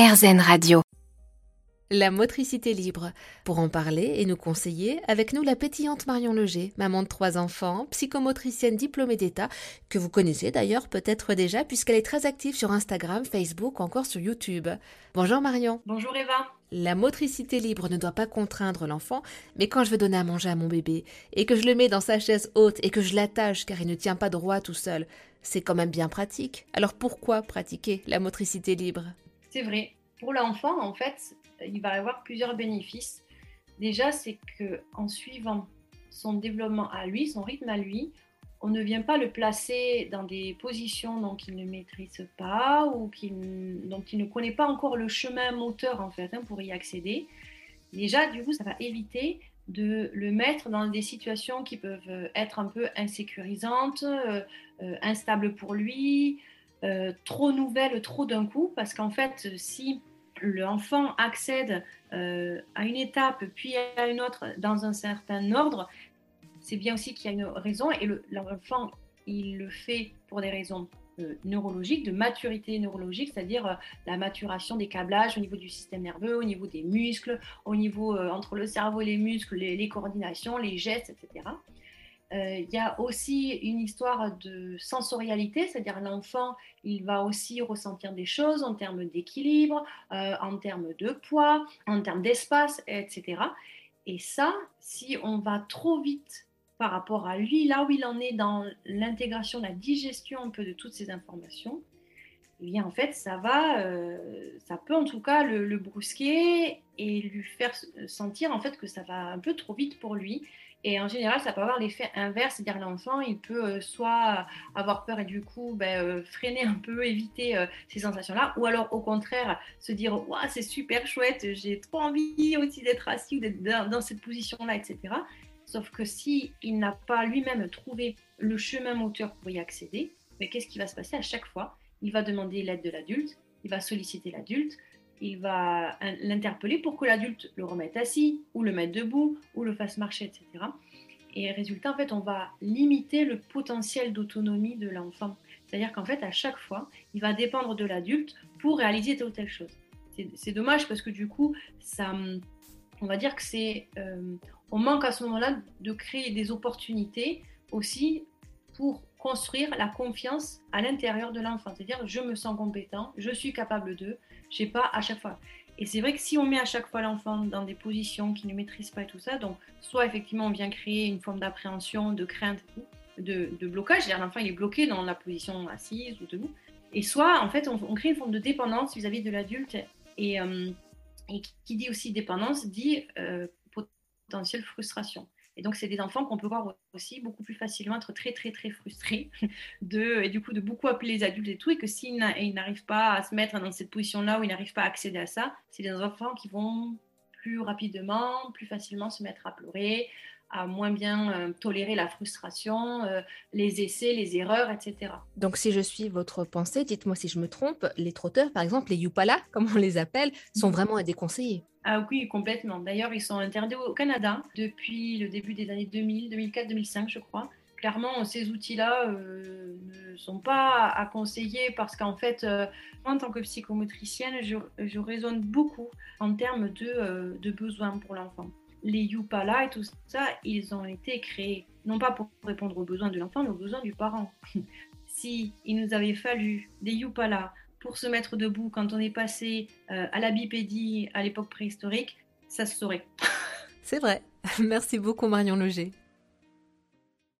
RZN Radio. La motricité libre. Pour en parler et nous conseiller, avec nous la pétillante Marion Leger, maman de trois enfants, psychomotricienne diplômée d'État, que vous connaissez d'ailleurs peut-être déjà puisqu'elle est très active sur Instagram, Facebook ou encore sur YouTube. Bonjour Marion. Bonjour Eva. La motricité libre ne doit pas contraindre l'enfant, mais quand je veux donner à manger à mon bébé, et que je le mets dans sa chaise haute et que je l'attache car il ne tient pas droit tout seul, c'est quand même bien pratique. Alors pourquoi pratiquer la motricité libre? C'est vrai. Pour l'enfant, en fait, il va avoir plusieurs bénéfices. Déjà, c'est que en suivant son développement à lui, son rythme à lui, on ne vient pas le placer dans des positions dont il ne maîtrise pas ou dont il ne connaît pas encore le chemin moteur en fait hein, pour y accéder. Déjà, du coup, ça va éviter de le mettre dans des situations qui peuvent être un peu insécurisantes, euh, euh, instables pour lui, euh, trop nouvelles, trop d'un coup, parce qu'en fait, si l'enfant accède euh, à une étape puis à une autre dans un certain ordre, c'est bien aussi qu'il y a une raison et l'enfant, il le fait pour des raisons euh, neurologiques, de maturité neurologique, c'est-à-dire la maturation des câblages au niveau du système nerveux, au niveau des muscles, au niveau entre le cerveau et les muscles, les coordinations, les gestes, etc. Euh, il y a aussi une histoire de sensorialité, c'est-à-dire l'enfant, il va aussi ressentir des choses en termes d'équilibre, euh, en termes de poids, en termes d'espace, etc. Et ça, si on va trop vite par rapport à lui, là où il en est dans l'intégration, la digestion un peu de toutes ces informations, eh bien en fait, ça va, euh, ça peut en tout cas le, le, brusquer et lui faire sentir en fait que ça va un peu trop vite pour lui et en général, ça peut avoir l'effet inverse, c'est-à-dire l'enfant, il peut euh, soit avoir peur et du coup ben, euh, freiner un peu, éviter ces sensations-là, ou alors au contraire se dire ouais, c'est super chouette, j'ai trop envie aussi d'être assis ou d'être dans, cette position-là, etc. Sauf que si il n'a pas lui-même trouvé le chemin moteur pour y accéder, mais ben, qu'est-ce qui va se passer à chaque fois? Il va demander l'aide de l'adulte, il va solliciter l'adulte, il va l'interpeller pour que l'adulte le remette assis, ou le mette debout, ou le fasse marcher, etc. Et résultat, en fait, on va limiter le potentiel d'autonomie de l'enfant. C'est-à-dire qu'en fait, à chaque fois, il va dépendre de l'adulte pour réaliser telle ou telle chose. C'est dommage parce que du coup, ça, on va dire que c'est, euh, on manque à ce moment-là de créer des opportunités aussi pour construire la confiance à l'intérieur de l'enfant. C'est-à-dire, je me sens compétent, je suis capable de, je sais pas à chaque fois. Et c'est vrai que si on met à chaque fois l'enfant dans des positions qu'il ne maîtrise pas et tout ça, donc soit effectivement on vient créer une forme d'appréhension, de crainte, de, de blocage, c'est-à-dire l'enfant il est bloqué dans la position assise ou debout, et soit en fait on, crée une forme de dépendance vis-à-vis de l'adulte, et, euh, qui dit aussi dépendance dit euh, potentielle frustration. Et donc, c'est des enfants qu'on peut voir aussi beaucoup plus facilement être très, très, très frustrés et du coup de beaucoup appeler les adultes et tout. Et que s'ils n'arrivent pas à se mettre dans cette position-là où ils n'arrivent pas à accéder à ça, c'est des enfants qui vont plus rapidement, plus facilement se mettre à pleurer, à moins bien euh, tolérer la frustration, euh, les essais, les erreurs, etc. Donc si je suis votre pensée, dites-moi si je me trompe, les trotteurs, par exemple, les Yupala, comme on les appelle, sont vraiment à déconseiller. Ah oui, complètement. D'ailleurs, ils sont interdits au Canada depuis le début des années 2000, 2004, 2005, je crois. Clairement, ces outils-là euh, ne sont pas à conseiller parce qu'en fait, en tant que psychomotricienne, je, raisonne beaucoup en termes de, de besoins pour l'enfant les Yupala et tout ça, ils ont été créés non pas pour répondre aux besoins de l'enfant, mais aux besoins du parent. si il nous avait fallu des Yupala pour se mettre debout quand on est passé euh, à la bipédie à l'époque préhistorique, ça se saurait. C'est vrai. Merci beaucoup Marion Loger.